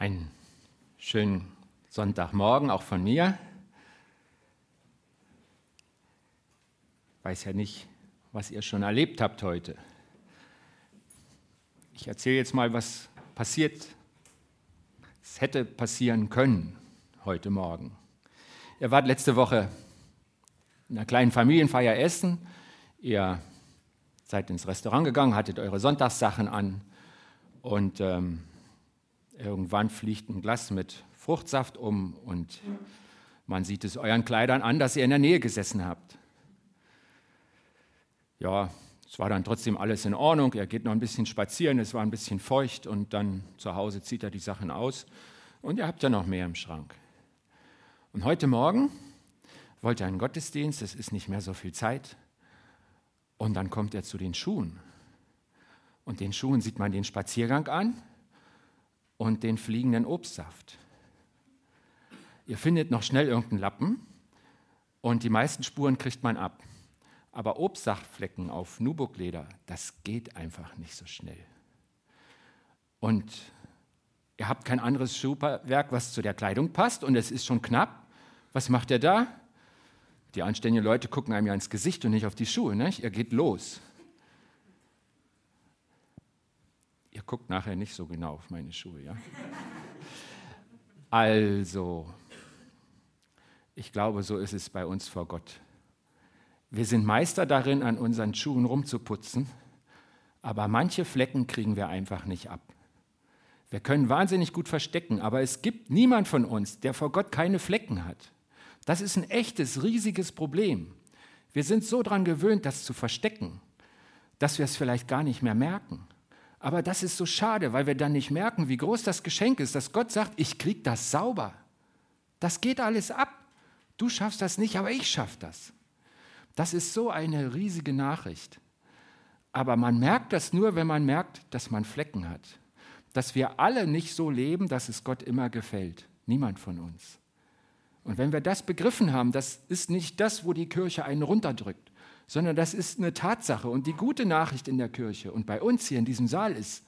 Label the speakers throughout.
Speaker 1: Einen schönen Sonntagmorgen auch von mir. Ich weiß ja nicht, was ihr schon erlebt habt heute. Ich erzähle jetzt mal, was passiert. Es hätte passieren können heute Morgen. Ihr wart letzte Woche in einer kleinen Familienfeier essen. Ihr seid ins Restaurant gegangen, hattet eure Sonntagssachen an und ähm, Irgendwann fliegt ein Glas mit Fruchtsaft um und man sieht es euren Kleidern an, dass ihr in der Nähe gesessen habt. Ja, es war dann trotzdem alles in Ordnung. Er geht noch ein bisschen spazieren, es war ein bisschen feucht und dann zu Hause zieht er die Sachen aus und ihr habt ja noch mehr im Schrank. Und heute Morgen wollte er einen Gottesdienst, es ist nicht mehr so viel Zeit. Und dann kommt er zu den Schuhen. Und den Schuhen sieht man den Spaziergang an und den fliegenden Obstsaft. Ihr findet noch schnell irgendeinen Lappen und die meisten Spuren kriegt man ab. Aber Obstsaftflecken auf Nubukleder, das geht einfach nicht so schnell. Und ihr habt kein anderes Schuhwerk, was zu der Kleidung passt und es ist schon knapp. Was macht ihr da? Die anständigen Leute gucken einem ja ins Gesicht und nicht auf die Schuhe. Nicht? Ihr geht los. Ihr guckt nachher nicht so genau auf meine Schuhe, ja? Also, ich glaube, so ist es bei uns vor Gott. Wir sind Meister darin, an unseren Schuhen rumzuputzen, aber manche Flecken kriegen wir einfach nicht ab. Wir können wahnsinnig gut verstecken, aber es gibt niemand von uns, der vor Gott keine Flecken hat. Das ist ein echtes, riesiges Problem. Wir sind so daran gewöhnt, das zu verstecken, dass wir es vielleicht gar nicht mehr merken. Aber das ist so schade, weil wir dann nicht merken, wie groß das Geschenk ist, dass Gott sagt, ich krieg das sauber. Das geht alles ab. Du schaffst das nicht, aber ich schaff das. Das ist so eine riesige Nachricht. Aber man merkt das nur, wenn man merkt, dass man Flecken hat. Dass wir alle nicht so leben, dass es Gott immer gefällt. Niemand von uns. Und wenn wir das begriffen haben, das ist nicht das, wo die Kirche einen runterdrückt sondern das ist eine Tatsache. Und die gute Nachricht in der Kirche und bei uns hier in diesem Saal ist,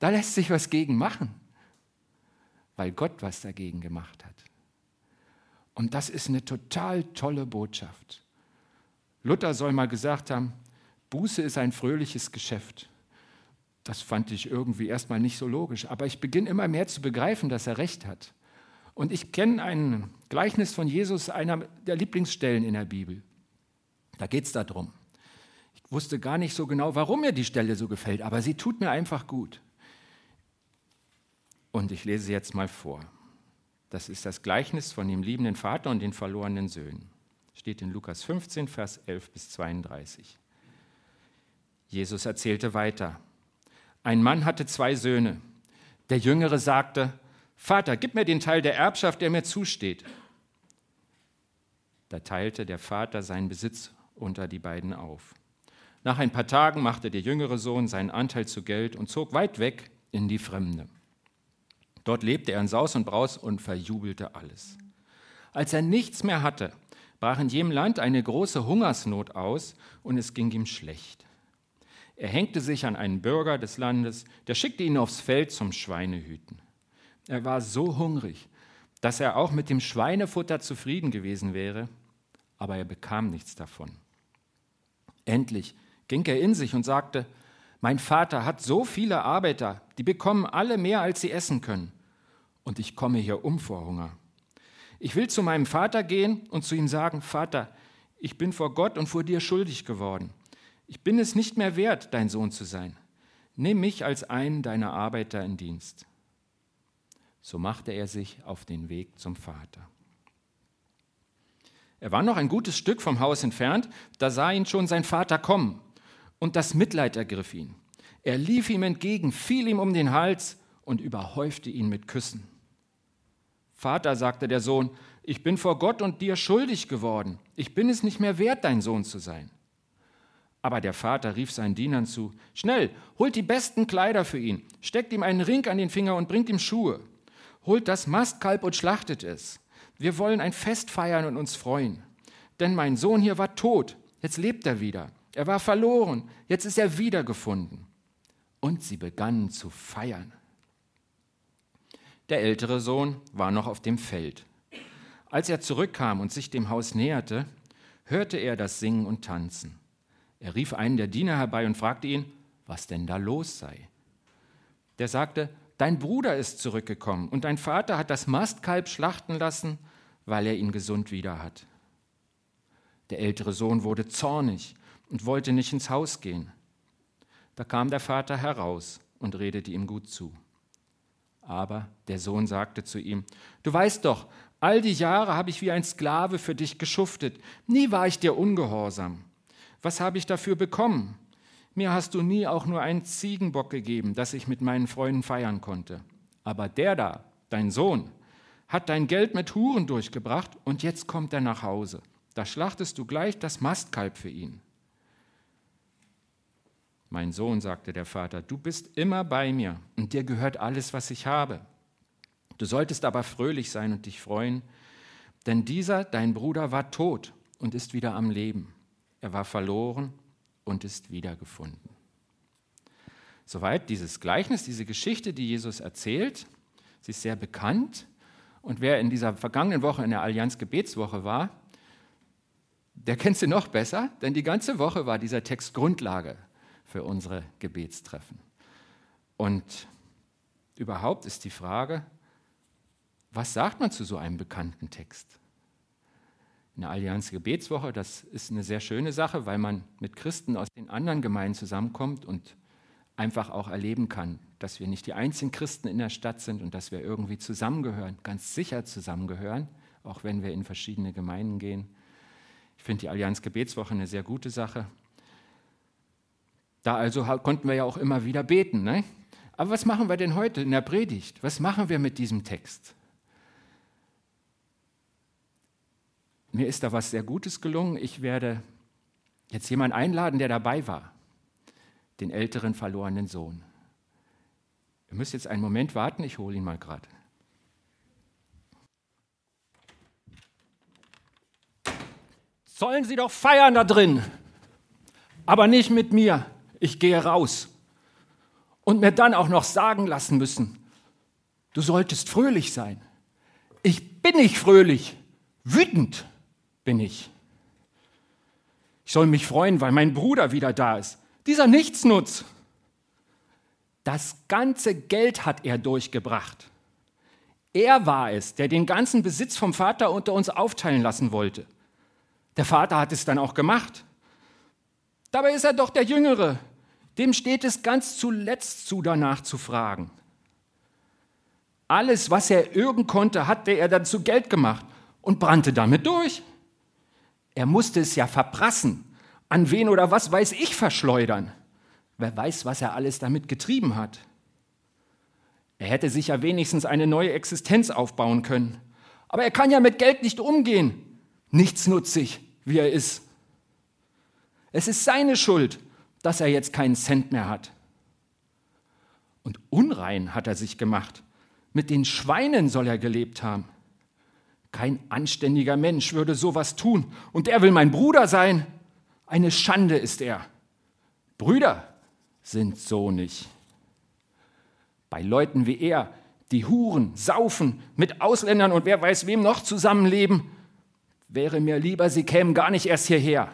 Speaker 1: da lässt sich was gegen machen, weil Gott was dagegen gemacht hat. Und das ist eine total tolle Botschaft. Luther soll mal gesagt haben, Buße ist ein fröhliches Geschäft. Das fand ich irgendwie erstmal nicht so logisch, aber ich beginne immer mehr zu begreifen, dass er recht hat. Und ich kenne ein Gleichnis von Jesus, einer der Lieblingsstellen in der Bibel. Da geht es darum. Ich wusste gar nicht so genau, warum mir die Stelle so gefällt, aber sie tut mir einfach gut. Und ich lese sie jetzt mal vor. Das ist das Gleichnis von dem liebenden Vater und den verlorenen Söhnen. Steht in Lukas 15, Vers 11 bis 32. Jesus erzählte weiter. Ein Mann hatte zwei Söhne. Der Jüngere sagte, Vater, gib mir den Teil der Erbschaft, der mir zusteht. Da teilte der Vater seinen Besitz unter die beiden auf. Nach ein paar Tagen machte der jüngere Sohn seinen Anteil zu Geld und zog weit weg in die Fremde. Dort lebte er in Saus und Braus und verjubelte alles. Als er nichts mehr hatte, brach in jedem Land eine große Hungersnot aus und es ging ihm schlecht. Er hängte sich an einen Bürger des Landes, der schickte ihn aufs Feld zum Schweinehüten. Er war so hungrig, dass er auch mit dem Schweinefutter zufrieden gewesen wäre, aber er bekam nichts davon. Endlich ging er in sich und sagte, mein Vater hat so viele Arbeiter, die bekommen alle mehr, als sie essen können. Und ich komme hier um vor Hunger. Ich will zu meinem Vater gehen und zu ihm sagen, Vater, ich bin vor Gott und vor dir schuldig geworden. Ich bin es nicht mehr wert, dein Sohn zu sein. Nimm mich als einen deiner Arbeiter in Dienst. So machte er sich auf den Weg zum Vater. Er war noch ein gutes Stück vom Haus entfernt, da sah ihn schon sein Vater kommen, und das Mitleid ergriff ihn. Er lief ihm entgegen, fiel ihm um den Hals und überhäufte ihn mit Küssen. Vater, sagte der Sohn, ich bin vor Gott und dir schuldig geworden. Ich bin es nicht mehr wert, dein Sohn zu sein. Aber der Vater rief seinen Dienern zu, Schnell, holt die besten Kleider für ihn, steckt ihm einen Ring an den Finger und bringt ihm Schuhe. Holt das Mastkalb und schlachtet es. Wir wollen ein Fest feiern und uns freuen. Denn mein Sohn hier war tot, jetzt lebt er wieder. Er war verloren, jetzt ist er wiedergefunden. Und sie begannen zu feiern. Der ältere Sohn war noch auf dem Feld. Als er zurückkam und sich dem Haus näherte, hörte er das Singen und Tanzen. Er rief einen der Diener herbei und fragte ihn, was denn da los sei. Der sagte, Dein Bruder ist zurückgekommen und dein Vater hat das Mastkalb schlachten lassen, weil er ihn gesund wieder hat. Der ältere Sohn wurde zornig und wollte nicht ins Haus gehen. Da kam der Vater heraus und redete ihm gut zu. Aber der Sohn sagte zu ihm, Du weißt doch, all die Jahre habe ich wie ein Sklave für dich geschuftet, nie war ich dir ungehorsam. Was habe ich dafür bekommen? Mir hast du nie auch nur einen Ziegenbock gegeben, dass ich mit meinen Freunden feiern konnte. Aber der da, dein Sohn, hat dein Geld mit Huren durchgebracht und jetzt kommt er nach Hause. Da schlachtest du gleich das Mastkalb für ihn. Mein Sohn, sagte der Vater, du bist immer bei mir und dir gehört alles, was ich habe. Du solltest aber fröhlich sein und dich freuen, denn dieser, dein Bruder, war tot und ist wieder am Leben. Er war verloren und ist wiedergefunden. Soweit dieses Gleichnis, diese Geschichte, die Jesus erzählt. Sie ist sehr bekannt. Und wer in dieser vergangenen Woche in der Allianz Gebetswoche war, der kennt sie noch besser, denn die ganze Woche war dieser Text Grundlage für unsere Gebetstreffen. Und überhaupt ist die Frage, was sagt man zu so einem bekannten Text? In der Allianz Gebetswoche, das ist eine sehr schöne Sache, weil man mit Christen aus den anderen Gemeinden zusammenkommt und einfach auch erleben kann, dass wir nicht die einzigen Christen in der Stadt sind und dass wir irgendwie zusammengehören, ganz sicher zusammengehören, auch wenn wir in verschiedene Gemeinden gehen. Ich finde die Allianz Gebetswoche eine sehr gute Sache. Da also konnten wir ja auch immer wieder beten. Ne? Aber was machen wir denn heute in der Predigt? Was machen wir mit diesem Text? Mir ist da was sehr Gutes gelungen. Ich werde jetzt jemanden einladen, der dabei war, den älteren verlorenen Sohn. Ihr müsst jetzt einen Moment warten, ich hole ihn mal gerade. Sollen Sie doch feiern da drin, aber nicht mit mir. Ich gehe raus. Und mir dann auch noch sagen lassen müssen, du solltest fröhlich sein. Ich bin nicht fröhlich, wütend bin ich. Ich soll mich freuen, weil mein Bruder wieder da ist. Dieser Nichtsnutz. Das ganze Geld hat er durchgebracht. Er war es, der den ganzen Besitz vom Vater unter uns aufteilen lassen wollte. Der Vater hat es dann auch gemacht. Dabei ist er doch der Jüngere. Dem steht es ganz zuletzt zu, danach zu fragen. Alles, was er irgend konnte, hatte er dann zu Geld gemacht und brannte damit durch. Er musste es ja verprassen, an wen oder was weiß ich verschleudern. Wer weiß, was er alles damit getrieben hat. Er hätte sich ja wenigstens eine neue Existenz aufbauen können. Aber er kann ja mit Geld nicht umgehen. Nichtsnutzig, wie er ist. Es ist seine Schuld, dass er jetzt keinen Cent mehr hat. Und unrein hat er sich gemacht. Mit den Schweinen soll er gelebt haben. Kein anständiger Mensch würde sowas tun. Und er will mein Bruder sein. Eine Schande ist er. Brüder sind so nicht. Bei Leuten wie er, die huren, saufen, mit Ausländern und wer weiß wem noch zusammenleben, wäre mir lieber, sie kämen gar nicht erst hierher.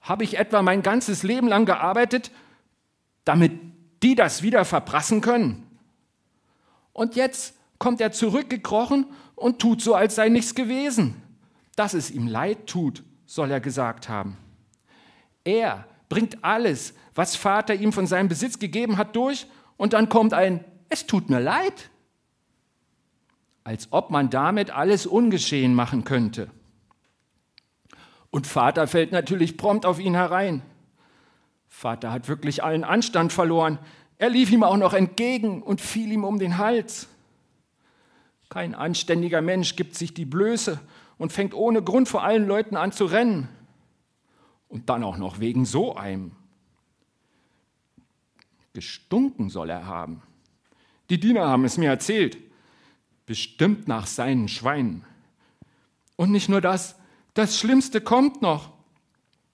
Speaker 1: Habe ich etwa mein ganzes Leben lang gearbeitet, damit die das wieder verprassen können? Und jetzt kommt er zurückgekrochen und tut so, als sei nichts gewesen. Dass es ihm leid tut, soll er gesagt haben. Er bringt alles, was Vater ihm von seinem Besitz gegeben hat, durch und dann kommt ein, es tut mir leid. Als ob man damit alles ungeschehen machen könnte. Und Vater fällt natürlich prompt auf ihn herein. Vater hat wirklich allen Anstand verloren. Er lief ihm auch noch entgegen und fiel ihm um den Hals. Kein anständiger Mensch gibt sich die Blöße und fängt ohne Grund vor allen Leuten an zu rennen. Und dann auch noch wegen so einem. Gestunken soll er haben. Die Diener haben es mir erzählt. Bestimmt nach seinen Schweinen. Und nicht nur das, das Schlimmste kommt noch.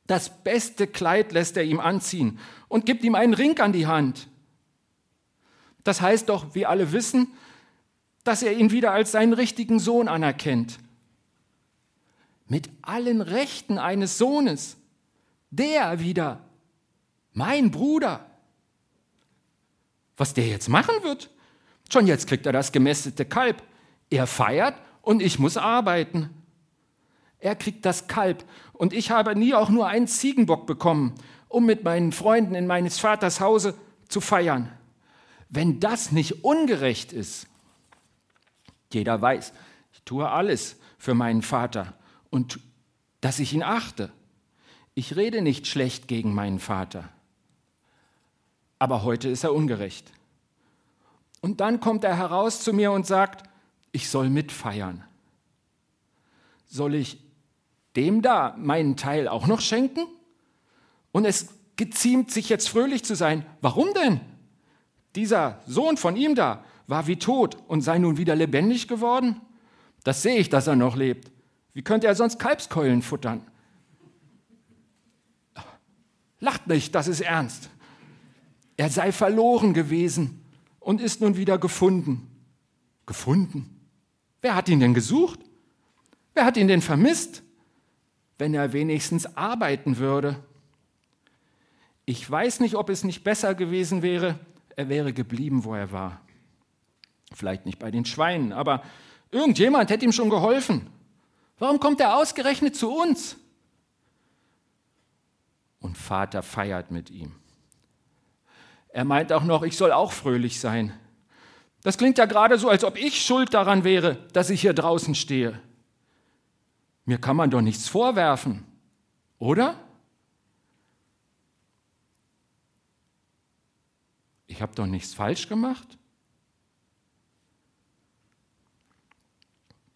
Speaker 1: Das beste Kleid lässt er ihm anziehen und gibt ihm einen Ring an die Hand. Das heißt doch, wie alle wissen, dass er ihn wieder als seinen richtigen Sohn anerkennt. Mit allen Rechten eines Sohnes. Der wieder, mein Bruder. Was der jetzt machen wird? Schon jetzt kriegt er das gemästete Kalb. Er feiert und ich muss arbeiten. Er kriegt das Kalb und ich habe nie auch nur einen Ziegenbock bekommen, um mit meinen Freunden in meines Vaters Hause zu feiern. Wenn das nicht ungerecht ist, jeder weiß, ich tue alles für meinen Vater und dass ich ihn achte. Ich rede nicht schlecht gegen meinen Vater. Aber heute ist er ungerecht. Und dann kommt er heraus zu mir und sagt, ich soll mitfeiern. Soll ich dem da meinen Teil auch noch schenken? Und es geziemt sich jetzt fröhlich zu sein. Warum denn? Dieser Sohn von ihm da war wie tot und sei nun wieder lebendig geworden? Das sehe ich, dass er noch lebt. Wie könnte er sonst Kalbskeulen futtern? Lacht nicht, das ist ernst. Er sei verloren gewesen und ist nun wieder gefunden. Gefunden? Wer hat ihn denn gesucht? Wer hat ihn denn vermisst? Wenn er wenigstens arbeiten würde. Ich weiß nicht, ob es nicht besser gewesen wäre, er wäre geblieben, wo er war. Vielleicht nicht bei den Schweinen, aber irgendjemand hätte ihm schon geholfen. Warum kommt er ausgerechnet zu uns? Und Vater feiert mit ihm. Er meint auch noch, ich soll auch fröhlich sein. Das klingt ja gerade so, als ob ich schuld daran wäre, dass ich hier draußen stehe. Mir kann man doch nichts vorwerfen, oder? Ich habe doch nichts falsch gemacht.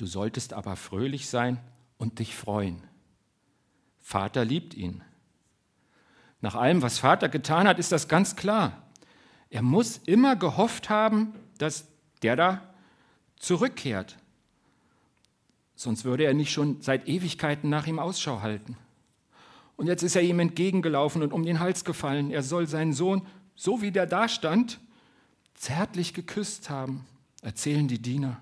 Speaker 1: Du solltest aber fröhlich sein und dich freuen. Vater liebt ihn. Nach allem, was Vater getan hat, ist das ganz klar. Er muss immer gehofft haben, dass der da zurückkehrt. Sonst würde er nicht schon seit Ewigkeiten nach ihm Ausschau halten. Und jetzt ist er ihm entgegengelaufen und um den Hals gefallen. Er soll seinen Sohn, so wie der da stand, zärtlich geküsst haben, erzählen die Diener.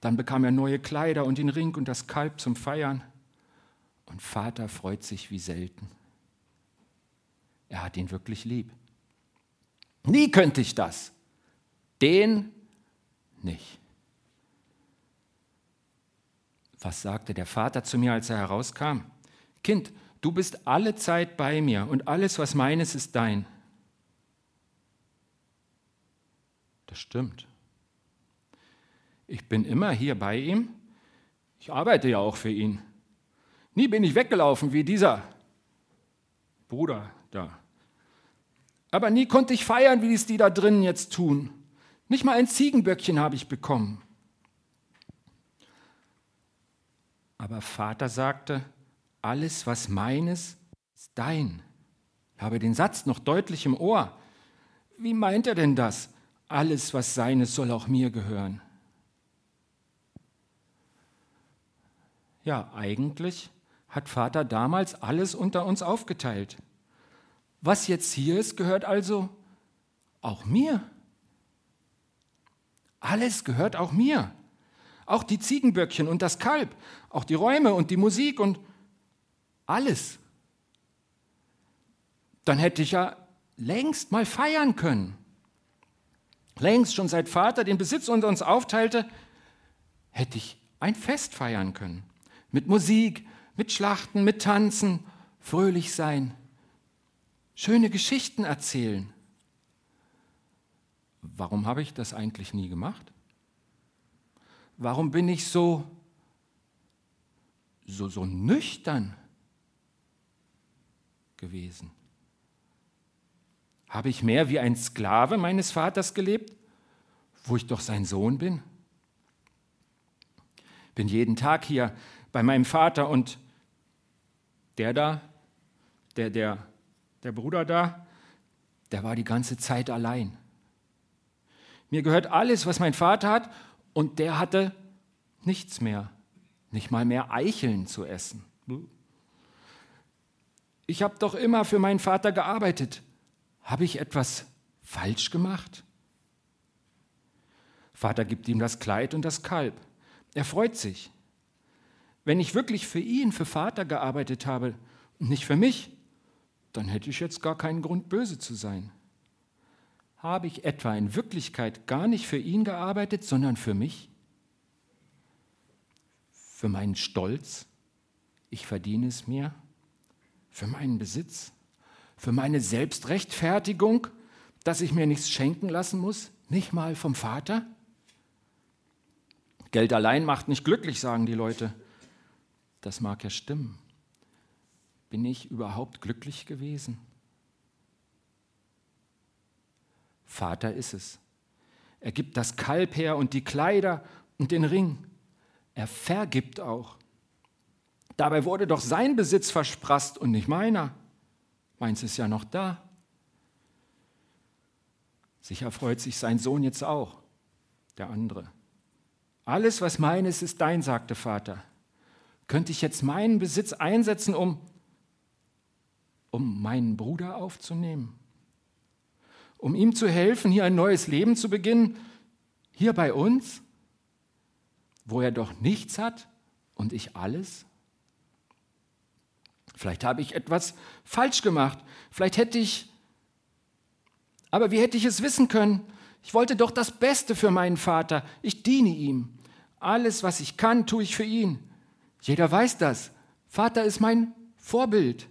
Speaker 1: Dann bekam er neue Kleider und den Ring und das Kalb zum Feiern. Und Vater freut sich wie selten. Er hat ihn wirklich lieb. Nie könnte ich das. Den nicht. Was sagte der Vater zu mir, als er herauskam? Kind, du bist alle Zeit bei mir und alles, was meines, ist dein. Das stimmt. Ich bin immer hier bei ihm. Ich arbeite ja auch für ihn. Nie bin ich weggelaufen wie dieser Bruder da. Aber nie konnte ich feiern, wie es die da drinnen jetzt tun. Nicht mal ein Ziegenböckchen habe ich bekommen. Aber Vater sagte, alles, was meines, ist dein. Ich habe den Satz noch deutlich im Ohr. Wie meint er denn das? Alles, was seines, soll auch mir gehören. Ja, eigentlich hat Vater damals alles unter uns aufgeteilt. Was jetzt hier ist, gehört also auch mir. Alles gehört auch mir. Auch die Ziegenböckchen und das Kalb, auch die Räume und die Musik und alles. Dann hätte ich ja längst mal feiern können. Längst schon seit Vater den Besitz unter uns aufteilte, hätte ich ein Fest feiern können. Mit Musik, mit Schlachten, mit Tanzen, fröhlich sein schöne Geschichten erzählen. Warum habe ich das eigentlich nie gemacht? Warum bin ich so, so, so nüchtern gewesen? Habe ich mehr wie ein Sklave meines Vaters gelebt, wo ich doch sein Sohn bin? Bin jeden Tag hier bei meinem Vater und der da, der, der der Bruder da, der war die ganze Zeit allein. Mir gehört alles, was mein Vater hat, und der hatte nichts mehr, nicht mal mehr Eicheln zu essen. Ich habe doch immer für meinen Vater gearbeitet. Habe ich etwas falsch gemacht? Vater gibt ihm das Kleid und das Kalb. Er freut sich. Wenn ich wirklich für ihn, für Vater gearbeitet habe und nicht für mich, dann hätte ich jetzt gar keinen Grund, böse zu sein. Habe ich etwa in Wirklichkeit gar nicht für ihn gearbeitet, sondern für mich? Für meinen Stolz? Ich verdiene es mir? Für meinen Besitz? Für meine Selbstrechtfertigung, dass ich mir nichts schenken lassen muss? Nicht mal vom Vater? Geld allein macht nicht glücklich, sagen die Leute. Das mag ja stimmen. Bin ich überhaupt glücklich gewesen? Vater ist es. Er gibt das Kalb her und die Kleider und den Ring. Er vergibt auch. Dabei wurde doch sein Besitz versprasst und nicht meiner. Meins ist ja noch da. Sicher freut sich sein Sohn jetzt auch, der andere. Alles, was meines ist dein, sagte Vater. Könnte ich jetzt meinen Besitz einsetzen, um, um meinen Bruder aufzunehmen? Um ihm zu helfen, hier ein neues Leben zu beginnen, hier bei uns, wo er doch nichts hat und ich alles? Vielleicht habe ich etwas falsch gemacht. Vielleicht hätte ich, aber wie hätte ich es wissen können? Ich wollte doch das Beste für meinen Vater. Ich diene ihm. Alles, was ich kann, tue ich für ihn. Jeder weiß das. Vater ist mein Vorbild.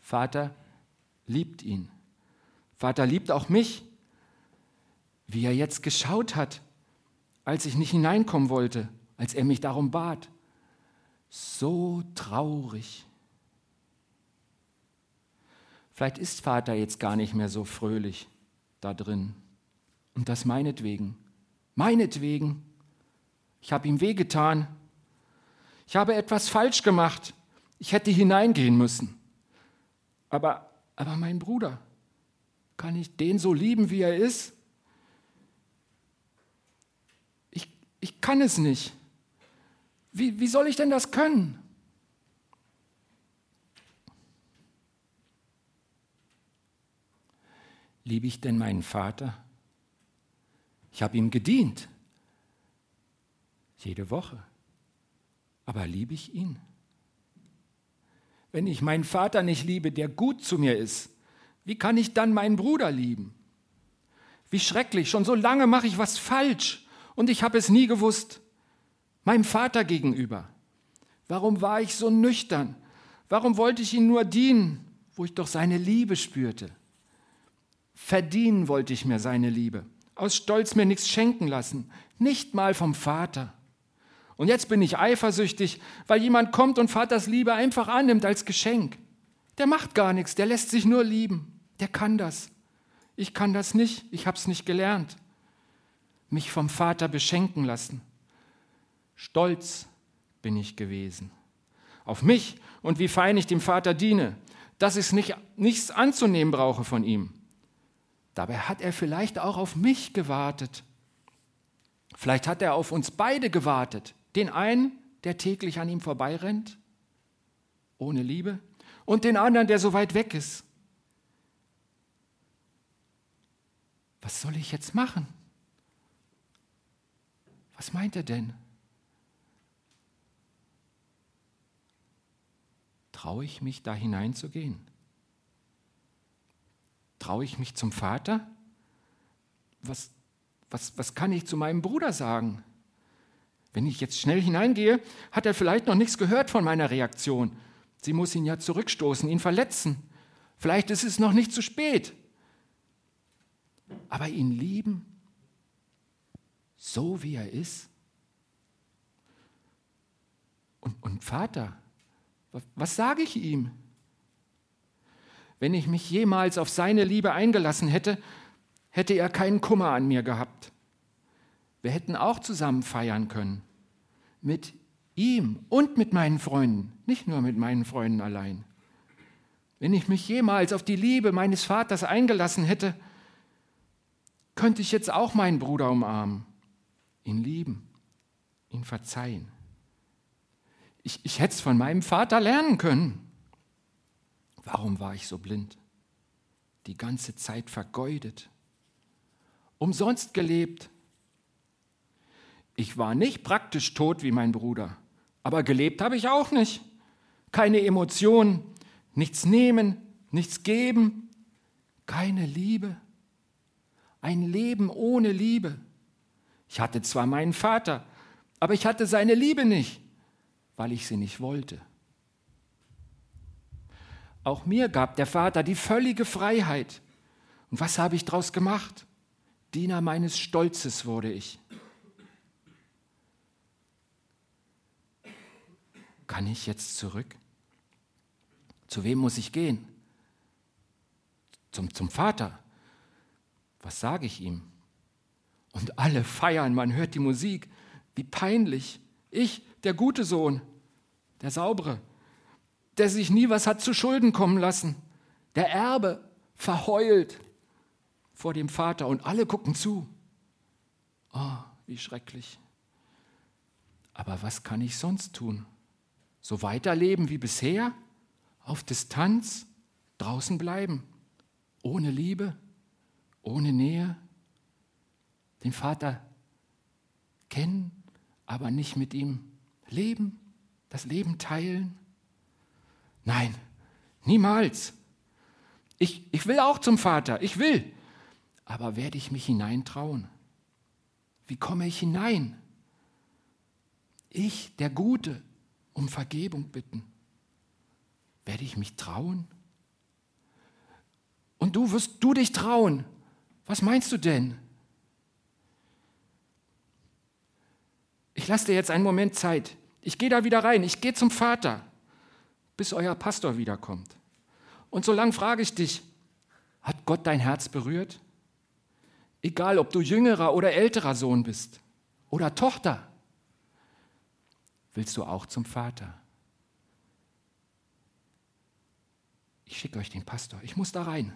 Speaker 1: Vater liebt ihn. Vater liebt auch mich, wie er jetzt geschaut hat, als ich nicht hineinkommen wollte, als er mich darum bat. So traurig. Vielleicht ist Vater jetzt gar nicht mehr so fröhlich da drin. Und das meinetwegen. Meinetwegen. Ich habe ihm wehgetan. Ich habe etwas falsch gemacht. Ich hätte hineingehen müssen. Aber, aber mein Bruder, kann ich den so lieben, wie er ist? Ich, ich kann es nicht. Wie, wie soll ich denn das können? Liebe ich denn meinen Vater? Ich habe ihm gedient. Jede Woche. Aber liebe ich ihn? Wenn ich meinen Vater nicht liebe, der gut zu mir ist, wie kann ich dann meinen Bruder lieben? Wie schrecklich, schon so lange mache ich was falsch und ich habe es nie gewusst. Meinem Vater gegenüber. Warum war ich so nüchtern? Warum wollte ich ihm nur dienen, wo ich doch seine Liebe spürte? Verdienen wollte ich mir seine Liebe aus Stolz mir nichts schenken lassen, nicht mal vom Vater. Und jetzt bin ich eifersüchtig, weil jemand kommt und Vaters Liebe einfach annimmt als Geschenk. Der macht gar nichts, der lässt sich nur lieben. Der kann das. Ich kann das nicht, ich habe es nicht gelernt. Mich vom Vater beschenken lassen. Stolz bin ich gewesen. Auf mich und wie fein ich dem Vater diene, dass ich nicht, nichts anzunehmen brauche von ihm. Dabei hat er vielleicht auch auf mich gewartet. Vielleicht hat er auf uns beide gewartet. Den einen, der täglich an ihm vorbeirennt, ohne Liebe, und den anderen, der so weit weg ist. Was soll ich jetzt machen? Was meint er denn? Traue ich mich, da hineinzugehen? Traue ich mich zum Vater? Was, was, was kann ich zu meinem Bruder sagen? Wenn ich jetzt schnell hineingehe, hat er vielleicht noch nichts gehört von meiner Reaktion. Sie muss ihn ja zurückstoßen, ihn verletzen. Vielleicht ist es noch nicht zu spät. Aber ihn lieben, so wie er ist. Und, und Vater, was, was sage ich ihm? Wenn ich mich jemals auf seine Liebe eingelassen hätte, hätte er keinen Kummer an mir gehabt. Wir hätten auch zusammen feiern können. Mit ihm und mit meinen Freunden, nicht nur mit meinen Freunden allein. Wenn ich mich jemals auf die Liebe meines Vaters eingelassen hätte, könnte ich jetzt auch meinen Bruder umarmen, ihn lieben, ihn verzeihen. Ich, ich hätte es von meinem Vater lernen können. Warum war ich so blind? Die ganze Zeit vergeudet. umsonst gelebt. Ich war nicht praktisch tot wie mein Bruder, aber gelebt habe ich auch nicht. Keine Emotionen, nichts nehmen, nichts geben, keine Liebe. Ein Leben ohne Liebe. Ich hatte zwar meinen Vater, aber ich hatte seine Liebe nicht, weil ich sie nicht wollte. Auch mir gab der Vater die völlige Freiheit. Und was habe ich daraus gemacht? Diener meines Stolzes wurde ich. Kann ich jetzt zurück? Zu wem muss ich gehen? Zum, zum Vater. Was sage ich ihm? Und alle feiern, man hört die Musik. Wie peinlich. Ich, der gute Sohn, der saubere, der sich nie was hat zu Schulden kommen lassen, der Erbe, verheult vor dem Vater und alle gucken zu. Oh, wie schrecklich. Aber was kann ich sonst tun? So weiterleben wie bisher? Auf Distanz? Draußen bleiben? Ohne Liebe? Ohne Nähe? Den Vater kennen, aber nicht mit ihm leben? Das Leben teilen? Nein, niemals. Ich, ich will auch zum Vater, ich will. Aber werde ich mich hineintrauen? Wie komme ich hinein? Ich, der Gute, um Vergebung bitten. Werde ich mich trauen? Und du wirst du dich trauen. Was meinst du denn? Ich lasse dir jetzt einen Moment Zeit. Ich gehe da wieder rein. Ich gehe zum Vater, bis euer Pastor wiederkommt. Und solange frage ich dich, hat Gott dein Herz berührt? Egal, ob du jüngerer oder älterer Sohn bist oder Tochter. Willst du auch zum Vater? Ich schicke euch den Pastor. Ich muss da rein.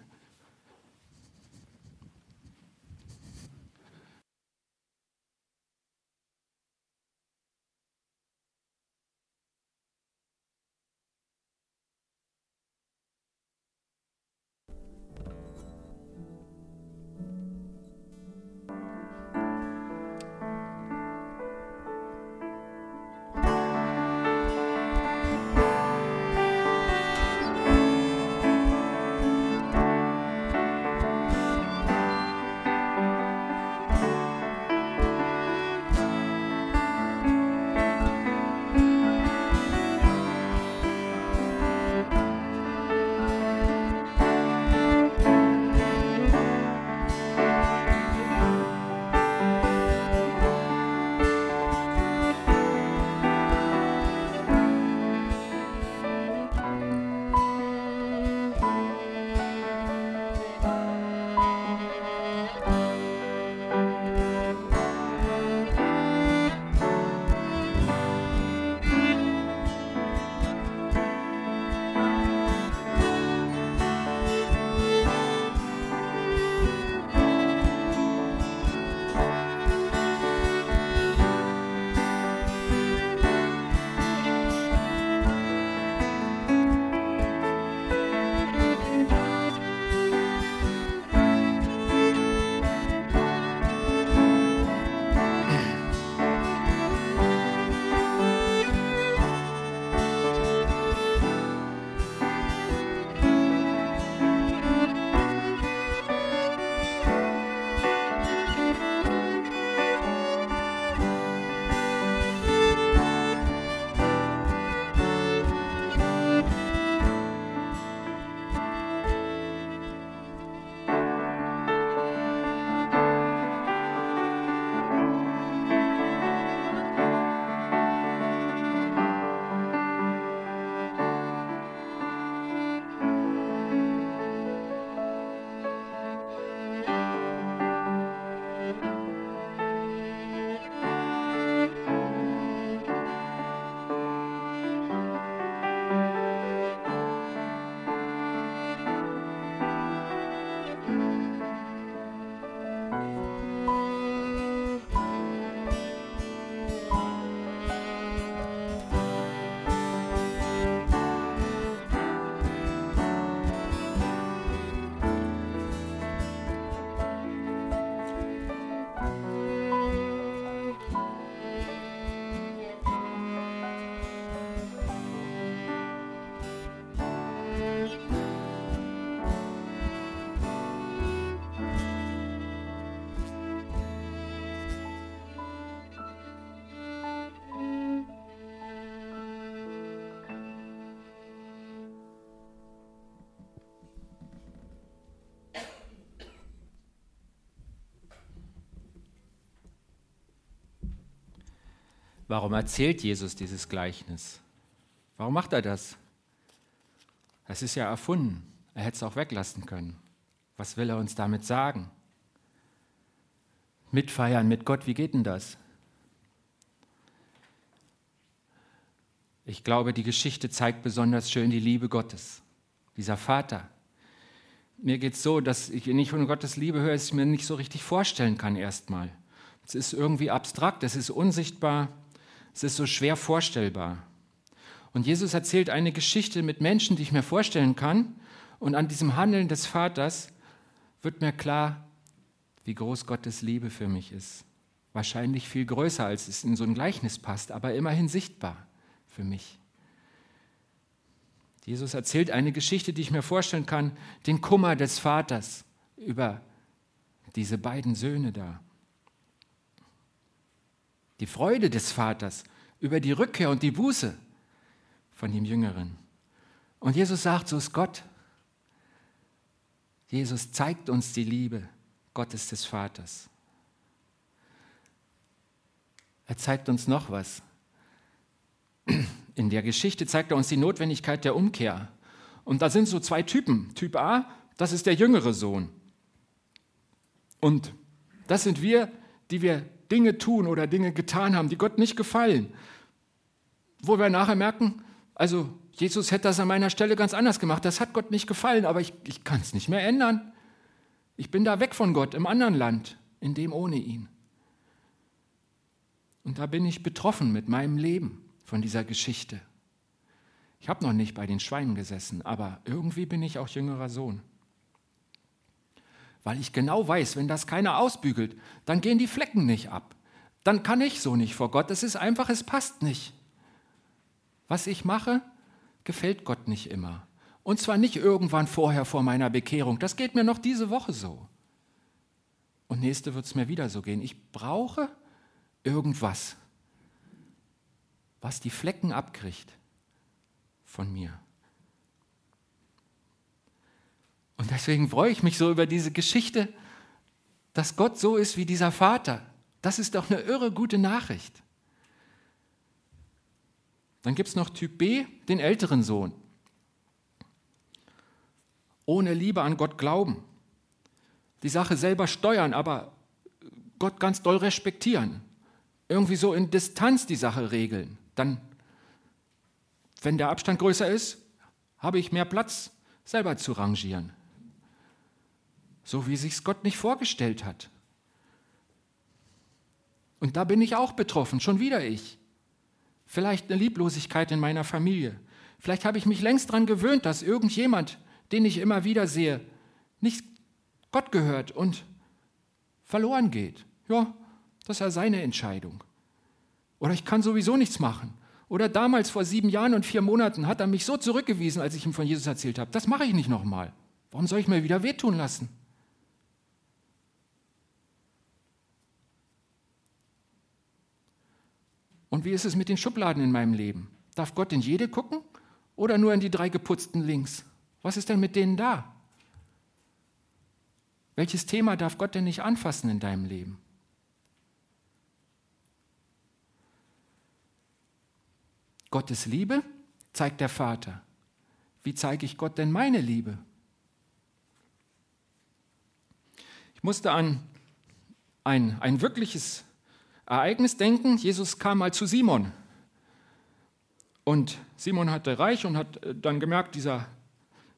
Speaker 1: Warum erzählt Jesus dieses Gleichnis? Warum macht er das? Das ist ja erfunden. Er hätte es auch weglassen können. Was will er uns damit sagen? Mitfeiern mit Gott, wie geht denn das? Ich glaube, die Geschichte zeigt besonders schön die Liebe Gottes. Dieser Vater. Mir geht es so, dass ich nicht von Gottes Liebe höre, es mir nicht so richtig vorstellen kann erstmal. Es ist irgendwie abstrakt, es ist unsichtbar, es ist so schwer vorstellbar. Und Jesus erzählt eine Geschichte mit Menschen, die ich mir vorstellen kann. Und an diesem Handeln des Vaters wird mir klar, wie groß Gottes Liebe für mich ist. Wahrscheinlich viel größer, als es in so ein Gleichnis passt, aber immerhin sichtbar für mich. Jesus erzählt eine Geschichte, die ich mir vorstellen kann, den Kummer des Vaters über diese beiden Söhne da. Die Freude des Vaters über die Rückkehr und die Buße von dem Jüngeren. Und Jesus sagt, so ist Gott. Jesus zeigt uns die Liebe Gottes des Vaters. Er zeigt uns noch was. In der Geschichte zeigt er uns die Notwendigkeit der Umkehr. Und da sind so zwei Typen. Typ A, das ist der jüngere Sohn. Und das sind wir, die wir Dinge tun oder Dinge getan haben, die Gott nicht gefallen. Wo wir nachher merken, also Jesus hätte das an meiner Stelle ganz anders gemacht. Das hat Gott nicht gefallen, aber ich, ich kann es nicht mehr ändern. Ich bin da weg von Gott, im anderen Land, in dem ohne ihn. Und da bin ich betroffen mit meinem Leben von dieser Geschichte. Ich habe noch nicht bei den Schweinen gesessen, aber irgendwie bin ich auch jüngerer Sohn. Weil ich genau weiß, wenn das keiner ausbügelt, dann gehen die Flecken nicht ab. Dann kann ich so nicht vor Gott. Es ist einfach, es passt nicht. Was ich mache, gefällt Gott nicht immer. Und zwar nicht irgendwann vorher vor meiner Bekehrung. Das geht mir noch diese Woche so. Und nächste wird es mir wieder so gehen. Ich brauche irgendwas, was die Flecken abkriegt von mir. Und deswegen freue ich mich so über diese Geschichte, dass Gott so ist wie dieser Vater. Das ist doch eine irre gute Nachricht. Dann gibt es noch Typ B, den älteren Sohn. Ohne Liebe an Gott glauben. Die Sache selber steuern, aber Gott ganz doll respektieren. Irgendwie so in Distanz die Sache regeln. Dann, wenn der Abstand größer ist, habe ich mehr Platz, selber zu rangieren. So wie sich Gott nicht vorgestellt hat. Und da bin ich auch betroffen, schon wieder ich. Vielleicht eine Lieblosigkeit in meiner Familie. Vielleicht habe ich mich längst daran gewöhnt, dass irgendjemand, den ich immer wieder sehe, nicht Gott gehört und verloren geht. Ja, das ist ja seine Entscheidung. Oder ich kann sowieso nichts machen. Oder damals vor sieben Jahren und vier Monaten hat er mich so zurückgewiesen, als ich ihm von Jesus erzählt habe. Das mache ich nicht nochmal. Warum soll ich mir wieder wehtun lassen? Und wie ist es mit den Schubladen in meinem Leben? Darf Gott in jede gucken oder nur in die drei geputzten links? Was ist denn mit denen da? Welches Thema darf Gott denn nicht anfassen in deinem Leben? Gottes Liebe zeigt der Vater. Wie zeige ich Gott denn meine Liebe? Ich musste an ein, ein wirkliches Ereignis denken. Jesus kam mal zu Simon. Und Simon hatte reich und hat äh, dann gemerkt, dieser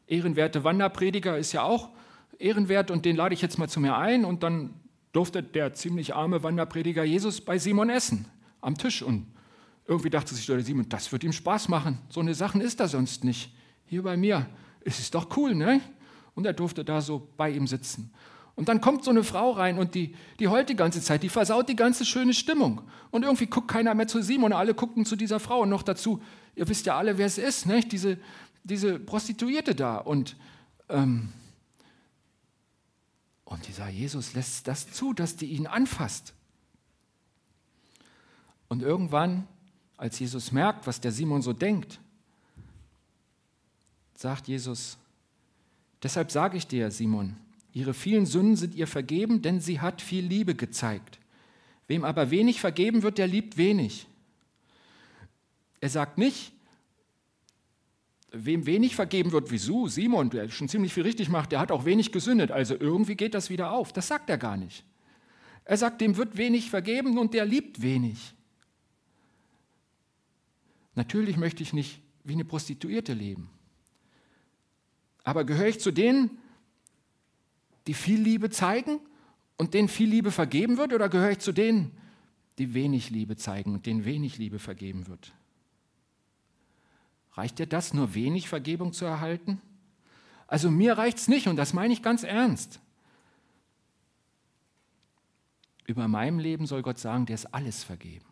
Speaker 1: ehrenwerte Wanderprediger ist ja auch ehrenwert und den lade ich jetzt mal zu mir ein. Und dann durfte der ziemlich arme Wanderprediger Jesus bei Simon essen, am Tisch. Und irgendwie dachte sich der Simon, das wird ihm Spaß machen. So eine Sachen ist er sonst nicht. Hier bei mir. Es ist doch cool, ne? Und er durfte da so bei ihm sitzen. Und dann kommt so eine Frau rein und die, die heult die ganze Zeit, die versaut die ganze schöne Stimmung. Und irgendwie guckt keiner mehr zu Simon, alle gucken zu dieser Frau. Und noch dazu, ihr wisst ja alle, wer es ist, ne? diese, diese Prostituierte da. Und, ähm, und dieser Jesus lässt das zu, dass die ihn anfasst. Und irgendwann, als Jesus merkt, was der Simon so denkt, sagt Jesus, deshalb sage ich dir, Simon, Ihre vielen Sünden sind ihr vergeben, denn sie hat viel Liebe gezeigt. Wem aber wenig vergeben wird, der liebt wenig. Er sagt nicht, wem wenig vergeben wird, wieso? Simon, der schon ziemlich viel richtig macht, der hat auch wenig gesündet, also irgendwie geht das wieder auf. Das sagt er gar nicht. Er sagt, dem wird wenig vergeben und der liebt wenig. Natürlich möchte ich nicht wie eine Prostituierte leben. Aber gehöre ich zu denen, die viel Liebe zeigen und denen viel Liebe vergeben wird, oder gehöre ich zu denen, die wenig Liebe zeigen und denen wenig Liebe vergeben wird? Reicht dir das, nur wenig Vergebung zu erhalten? Also mir reicht es nicht und das meine ich ganz ernst. Über meinem Leben soll Gott sagen, der ist alles vergeben.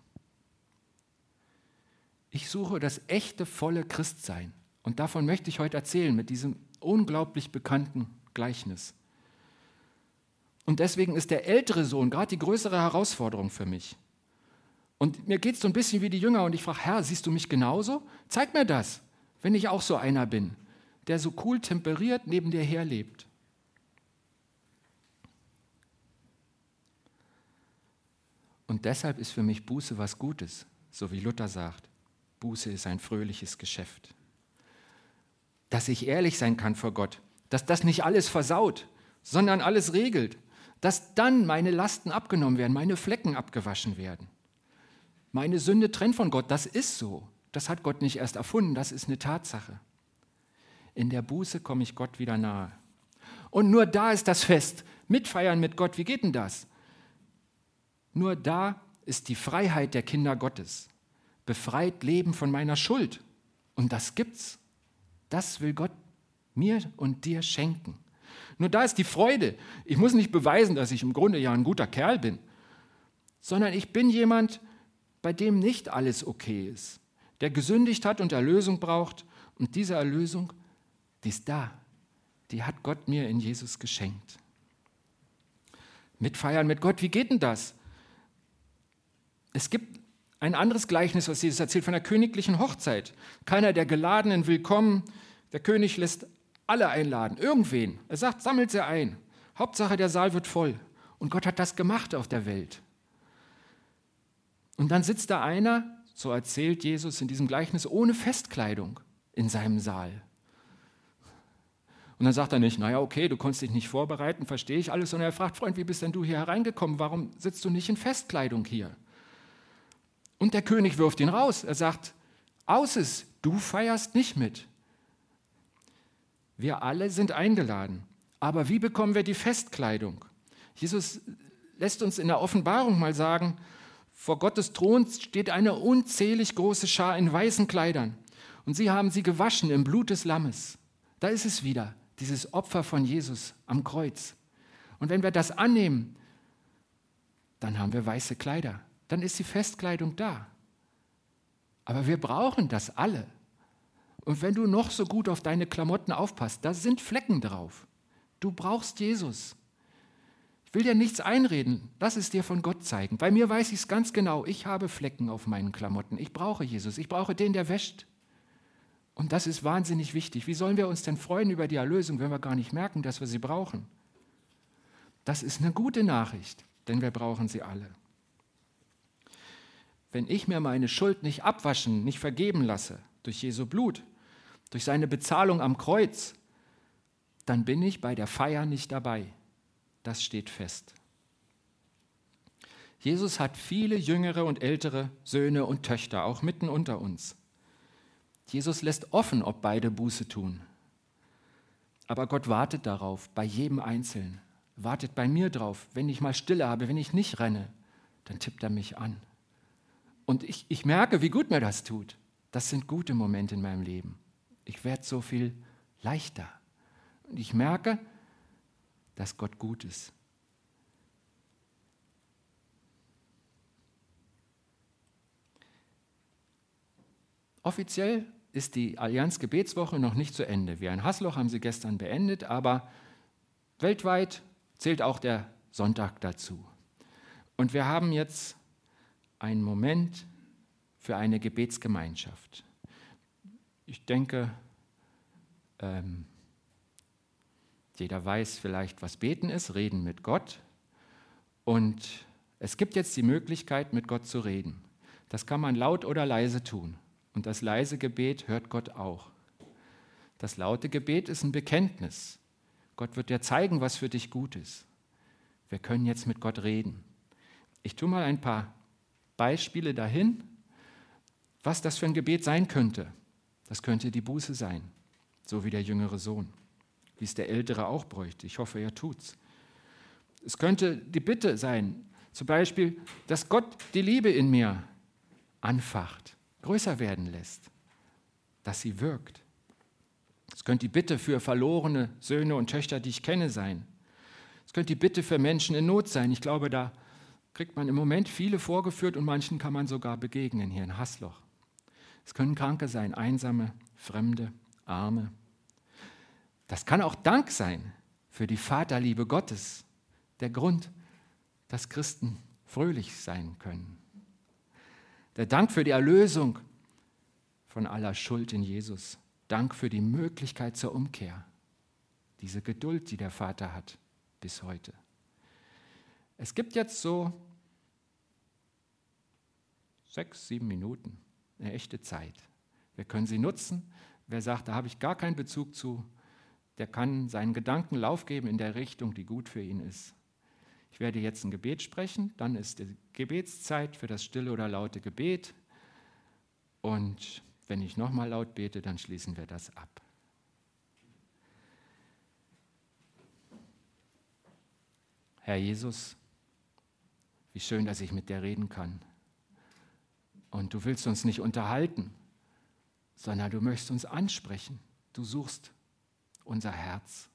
Speaker 1: Ich suche das echte, volle Christsein. Und davon möchte ich heute erzählen mit diesem unglaublich bekannten Gleichnis. Und deswegen ist der ältere Sohn gerade die größere Herausforderung für mich. Und mir geht es so ein bisschen wie die Jünger und ich frage, Herr, siehst du mich genauso? Zeig mir das, wenn ich auch so einer bin, der so cool temperiert neben dir herlebt. Und deshalb ist für mich Buße was Gutes, so wie Luther sagt. Buße ist ein fröhliches Geschäft. Dass ich ehrlich sein kann vor Gott, dass das nicht alles versaut, sondern alles regelt, dass dann meine Lasten abgenommen werden, meine Flecken abgewaschen werden. Meine Sünde trennt von Gott, das ist so. Das hat Gott nicht erst erfunden, das ist eine Tatsache. In der Buße komme ich Gott wieder nahe. Und nur da ist das Fest. Mitfeiern mit Gott, wie geht denn das? Nur da ist die Freiheit der Kinder Gottes. Befreit leben von meiner Schuld. Und das gibt's. Das will Gott mir und dir schenken. Nur da ist die Freude. Ich muss nicht beweisen, dass ich im Grunde ja ein guter Kerl bin, sondern ich bin jemand, bei dem nicht alles okay ist, der gesündigt hat und Erlösung braucht. Und diese Erlösung, die ist da. Die hat Gott mir in Jesus geschenkt. Mitfeiern mit Gott, wie geht denn das? Es gibt ein anderes Gleichnis, was Jesus erzählt, von der königlichen Hochzeit. Keiner der Geladenen will kommen. Der König lässt alle einladen, irgendwen. Er sagt, sammelt sie ein. Hauptsache, der Saal wird voll. Und Gott hat das gemacht auf der Welt. Und dann sitzt da einer, so erzählt Jesus in diesem Gleichnis, ohne Festkleidung in seinem Saal. Und dann sagt er nicht, naja, okay, du konntest dich nicht vorbereiten, verstehe ich alles, sondern er fragt, Freund, wie bist denn du hier hereingekommen? Warum sitzt du nicht in Festkleidung hier? Und der König wirft ihn raus. Er sagt, aus es, du feierst nicht mit. Wir alle sind eingeladen. Aber wie bekommen wir die Festkleidung? Jesus lässt uns in der Offenbarung mal sagen, vor Gottes Thron steht eine unzählig große Schar in weißen Kleidern. Und sie haben sie gewaschen im Blut des Lammes. Da ist es wieder, dieses Opfer von Jesus am Kreuz. Und wenn wir das annehmen, dann haben wir weiße Kleider. Dann ist die Festkleidung da. Aber wir brauchen das alle. Und wenn du noch so gut auf deine Klamotten aufpasst, da sind Flecken drauf. Du brauchst Jesus will dir nichts einreden. Lass es dir von Gott zeigen. Bei mir weiß ich es ganz genau. Ich habe Flecken auf meinen Klamotten. Ich brauche Jesus. Ich brauche den, der wäscht. Und das ist wahnsinnig wichtig. Wie sollen wir uns denn freuen über die Erlösung, wenn wir gar nicht merken, dass wir sie brauchen? Das ist eine gute Nachricht, denn wir brauchen sie alle. Wenn ich mir meine Schuld nicht abwaschen, nicht vergeben lasse durch Jesu Blut, durch seine Bezahlung am Kreuz, dann bin ich bei der Feier nicht dabei das steht fest. Jesus hat viele jüngere und ältere Söhne und Töchter, auch mitten unter uns. Jesus lässt offen, ob beide Buße tun. Aber Gott wartet darauf, bei jedem Einzelnen. Wartet bei mir drauf. Wenn ich mal Stille habe, wenn ich nicht renne, dann tippt er mich an. Und ich, ich merke, wie gut mir das tut. Das sind gute Momente in meinem Leben. Ich werde so viel leichter. Und ich merke, dass Gott gut ist. Offiziell ist die Allianz Gebetswoche noch nicht zu Ende. Wir in Hasloch haben sie gestern beendet, aber weltweit zählt auch der Sonntag dazu. Und wir haben jetzt einen Moment für eine Gebetsgemeinschaft. Ich denke, ähm, jeder weiß vielleicht, was beten ist, reden mit Gott. Und es gibt jetzt die Möglichkeit, mit Gott zu reden. Das kann man laut oder leise tun. Und das leise Gebet hört Gott auch. Das laute Gebet ist ein Bekenntnis. Gott wird dir zeigen, was für dich gut ist. Wir können jetzt mit Gott reden. Ich tue mal ein paar Beispiele dahin, was das für ein Gebet sein könnte. Das könnte die Buße sein, so wie der jüngere Sohn, wie es der ältere auch bräuchte. Ich hoffe, er tut's. Es könnte die Bitte sein, zum Beispiel, dass Gott die Liebe in mir anfacht, größer werden lässt, dass sie wirkt. Es könnte die Bitte für verlorene Söhne und Töchter, die ich kenne, sein. Es könnte die Bitte für Menschen in Not sein. Ich glaube, da kriegt man im Moment viele vorgeführt und manchen kann man sogar begegnen hier in Hassloch. Es können Kranke sein, Einsame, Fremde, Arme. Das kann auch Dank sein für die Vaterliebe Gottes, der Grund, dass Christen fröhlich sein können. Der Dank für die Erlösung von aller Schuld in Jesus. Dank für die Möglichkeit zur Umkehr. Diese Geduld, die der Vater hat bis heute. Es gibt jetzt so sechs, sieben Minuten, eine echte Zeit. Wir können sie nutzen. Wer sagt, da habe ich gar keinen Bezug zu, der kann seinen Gedanken Lauf geben in der Richtung, die gut für ihn ist. Ich werde jetzt ein Gebet sprechen, dann ist die Gebetszeit für das stille oder laute Gebet. Und wenn ich nochmal laut bete, dann schließen wir das ab. Herr Jesus, wie schön, dass ich mit dir reden kann. Und du willst uns nicht unterhalten, sondern du möchtest uns ansprechen. Du suchst unser Herz.